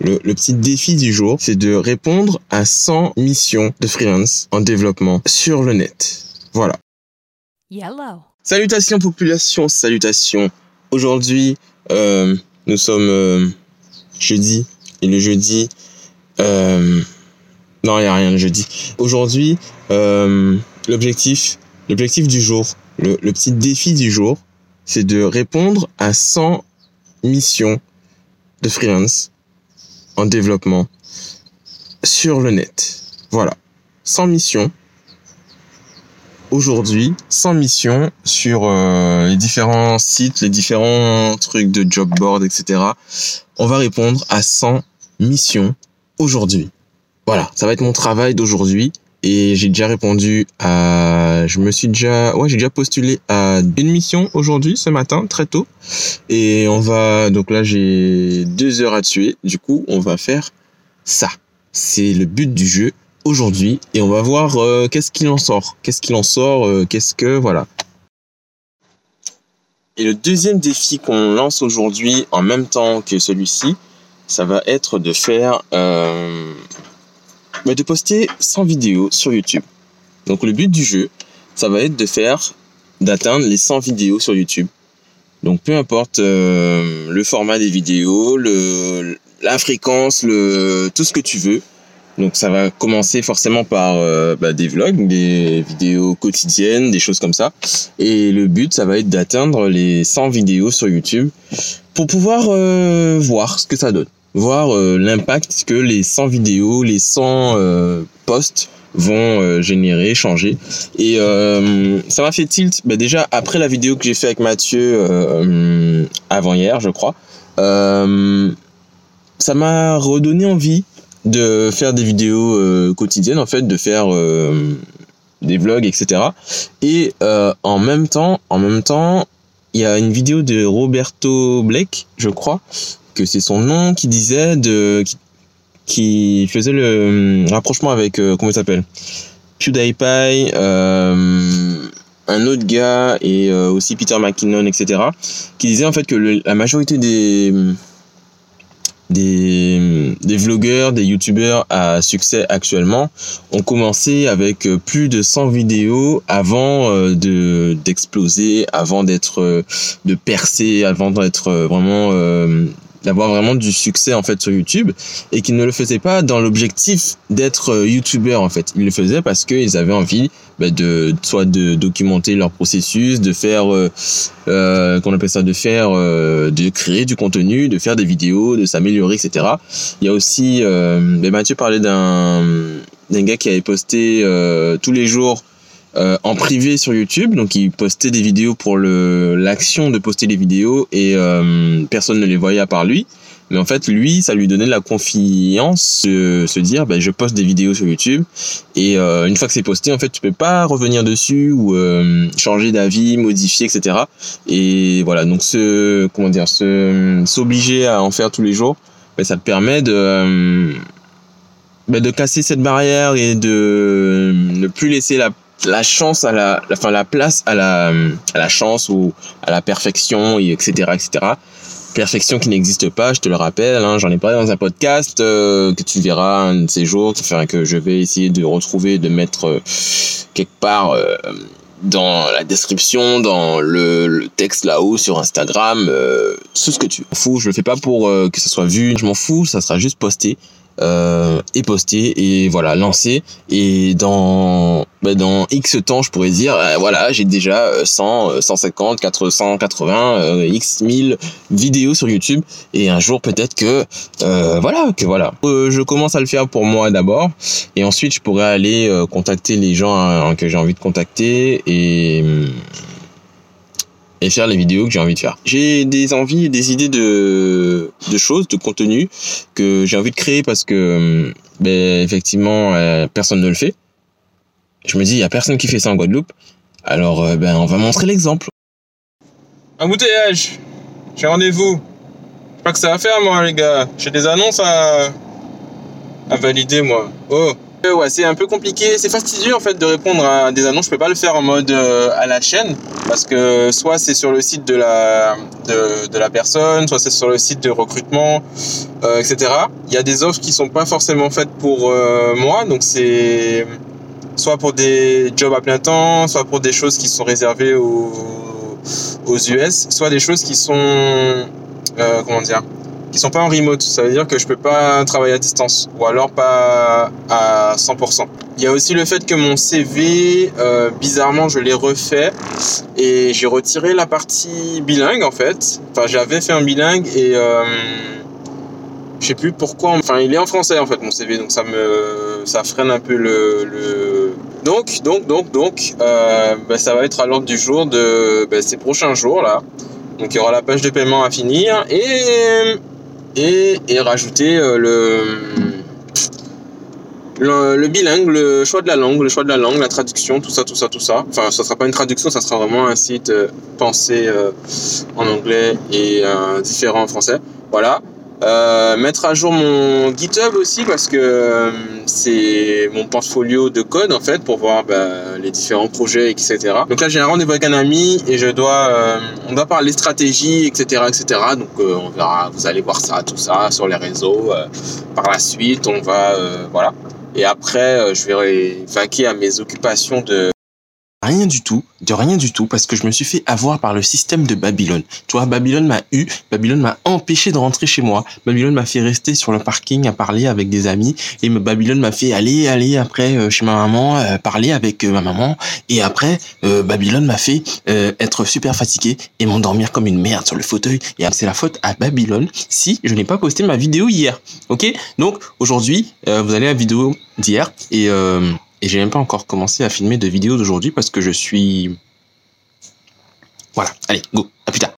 Le, le petit défi du jour, c'est de répondre à 100 missions de freelance en développement sur le net. Voilà. Yellow. Salutations population, salutations. Aujourd'hui, euh, nous sommes euh, jeudi et le jeudi, euh, non, il n'y a rien le jeudi. Aujourd'hui, euh, l'objectif, l'objectif du jour, le, le petit défi du jour, c'est de répondre à 100 missions de freelance en développement sur le net. Voilà. 100 missions. Aujourd'hui, 100 missions sur euh, les différents sites, les différents trucs de job board, etc. On va répondre à 100 missions aujourd'hui. Voilà, ça va être mon travail d'aujourd'hui. Et j'ai déjà répondu à, je me suis déjà, ouais, j'ai déjà postulé à une mission aujourd'hui, ce matin, très tôt. Et on va, donc là, j'ai deux heures à tuer. Du coup, on va faire ça. C'est le but du jeu aujourd'hui. Et on va voir euh, qu'est-ce qu'il en sort. Qu'est-ce qu'il en sort, euh, qu'est-ce que, voilà. Et le deuxième défi qu'on lance aujourd'hui en même temps que celui-ci, ça va être de faire, euh, bah, de poster 100 vidéos sur YouTube. Donc le but du jeu, ça va être de faire, d'atteindre les 100 vidéos sur YouTube. Donc peu importe euh, le format des vidéos, le, la fréquence, le, tout ce que tu veux. Donc ça va commencer forcément par euh, bah, des vlogs, des vidéos quotidiennes, des choses comme ça. Et le but, ça va être d'atteindre les 100 vidéos sur YouTube pour pouvoir euh, voir ce que ça donne. Voir euh, l'impact que les 100 vidéos, les 100 euh, posts vont euh, générer, changer. Et euh, ça m'a fait tilt, bah, déjà après la vidéo que j'ai fait avec Mathieu euh, avant-hier, je crois. Euh, ça m'a redonné envie de faire des vidéos quotidiennes, en fait, de faire des vlogs, etc. Et en même temps, en même temps, il y a une vidéo de Roberto Blake, je crois, que c'est son nom, qui disait de, qui, faisait le rapprochement avec euh, comment il s'appelle, PewDiePie, euh, un autre gars et euh, aussi Peter McKinnon, etc. Qui disait en fait que la majorité des des, des vlogueurs, des youtubeurs à succès actuellement ont commencé avec euh, plus de 100 vidéos avant euh, de d'exploser, avant d'être euh, de percer, avant d'être euh, vraiment euh, d'avoir vraiment du succès en fait sur YouTube et qu'ils ne le faisaient pas dans l'objectif d'être euh, youtubeur en fait. Ils le faisaient parce qu'ils avaient envie bah, de soit de documenter leur processus, de faire euh, euh, qu'on appelle ça de faire euh, de créer du contenu, de faire des vidéos, de s'améliorer, etc. Il y a aussi euh, ben Mathieu parlait d'un d'un gars qui avait posté euh, tous les jours euh, en privé sur YouTube, donc il postait des vidéos pour le l'action de poster les vidéos et euh, personne ne les voyait à part lui. Mais en fait, lui, ça lui donnait la confiance de se dire, ben, je poste des vidéos sur YouTube et euh, une fois que c'est posté, en fait, tu peux pas revenir dessus ou euh, changer d'avis, modifier, etc. Et voilà, donc se comment dire, se s'obliger à en faire tous les jours, ben, ça te permet de ben, de casser cette barrière et de ne plus laisser la la chance à la, la place à la à la chance ou à la perfection et etc etc perfection qui n'existe pas je te le rappelle hein, j'en ai parlé dans un podcast euh, que tu verras un de ces jours que je vais essayer de retrouver de mettre euh, quelque part euh, dans la description, dans le, le texte là-haut sur Instagram, euh, tout ce que tu veux. Fou, je le fais pas pour euh, que ça soit vu, je m'en fous, ça sera juste posté euh, et posté et voilà lancé et dans bah, dans X temps je pourrais dire euh, voilà j'ai déjà euh, 100 euh, 150 480 euh, X 1000 vidéos sur YouTube. Et un jour peut-être que euh, voilà que voilà. Euh, je commence à le faire pour moi d'abord. Et ensuite je pourrais aller contacter les gens hein, que j'ai envie de contacter et et faire les vidéos que j'ai envie de faire. J'ai des envies et des idées de, de choses, de contenu que j'ai envie de créer parce que hum, ben, effectivement euh, personne ne le fait. Je me dis il y a personne qui fait ça en Guadeloupe. Alors euh, ben on va montrer l'exemple. Embouteillage. J'ai rendez-vous. Pas que ça à faire moi les gars. J'ai des annonces à à valider moi. Oh, ouais, c'est un peu compliqué, c'est fastidieux en fait de répondre à des annonces. Je peux pas le faire en mode euh, à la chaîne parce que soit c'est sur le site de la de, de la personne, soit c'est sur le site de recrutement, euh, etc. Il y a des offres qui sont pas forcément faites pour euh, moi, donc c'est soit pour des jobs à plein temps, soit pour des choses qui sont réservées aux aux US, soit des choses qui sont euh, comment dire qui sont pas en remote. Ça veut dire que je peux pas travailler à distance ou alors pas à 100%. Il y a aussi le fait que mon CV, euh, bizarrement, je l'ai refait et j'ai retiré la partie bilingue en fait. Enfin, j'avais fait un bilingue et euh, je sais plus pourquoi. Enfin, il est en français en fait mon CV, donc ça me ça freine un peu le, le... donc donc donc donc euh, bah, ça va être à l'ordre du jour de bah, ces prochains jours là. Donc il y aura la page de paiement à finir et et, rajouter euh, le, le, bilingue, le choix de la langue, le choix de la langue, la traduction, tout ça, tout ça, tout ça. Enfin, ça sera pas une traduction, ça sera vraiment un site euh, pensé euh, en anglais et différent en français. Voilà. Euh, mettre à jour mon GitHub aussi parce que euh, c'est mon portfolio de code en fait pour voir bah, les différents projets etc. Donc là j'ai un rendez-vous avec un ami et je dois euh, on doit parler stratégie etc etc. Donc euh, on verra vous allez voir ça tout ça sur les réseaux. Par la suite on va voilà et après je vais vaquer à mes occupations de Rien du tout, de rien du tout, parce que je me suis fait avoir par le système de Babylone. Tu vois, Babylone m'a eu, Babylone m'a empêché de rentrer chez moi. Babylone m'a fait rester sur le parking à parler avec des amis, et Babylone m'a fait aller, aller après euh, chez ma maman, euh, parler avec euh, ma maman, et après, euh, Babylone m'a fait être super fatigué et m'endormir comme une merde sur le fauteuil. Et c'est la faute à Babylone si je n'ai pas posté ma vidéo hier. Ok? Donc aujourd'hui, vous allez à la vidéo d'hier, et... Euh, et j'ai même pas encore commencé à filmer de vidéos d'aujourd'hui parce que je suis... Voilà, allez, go, à plus tard.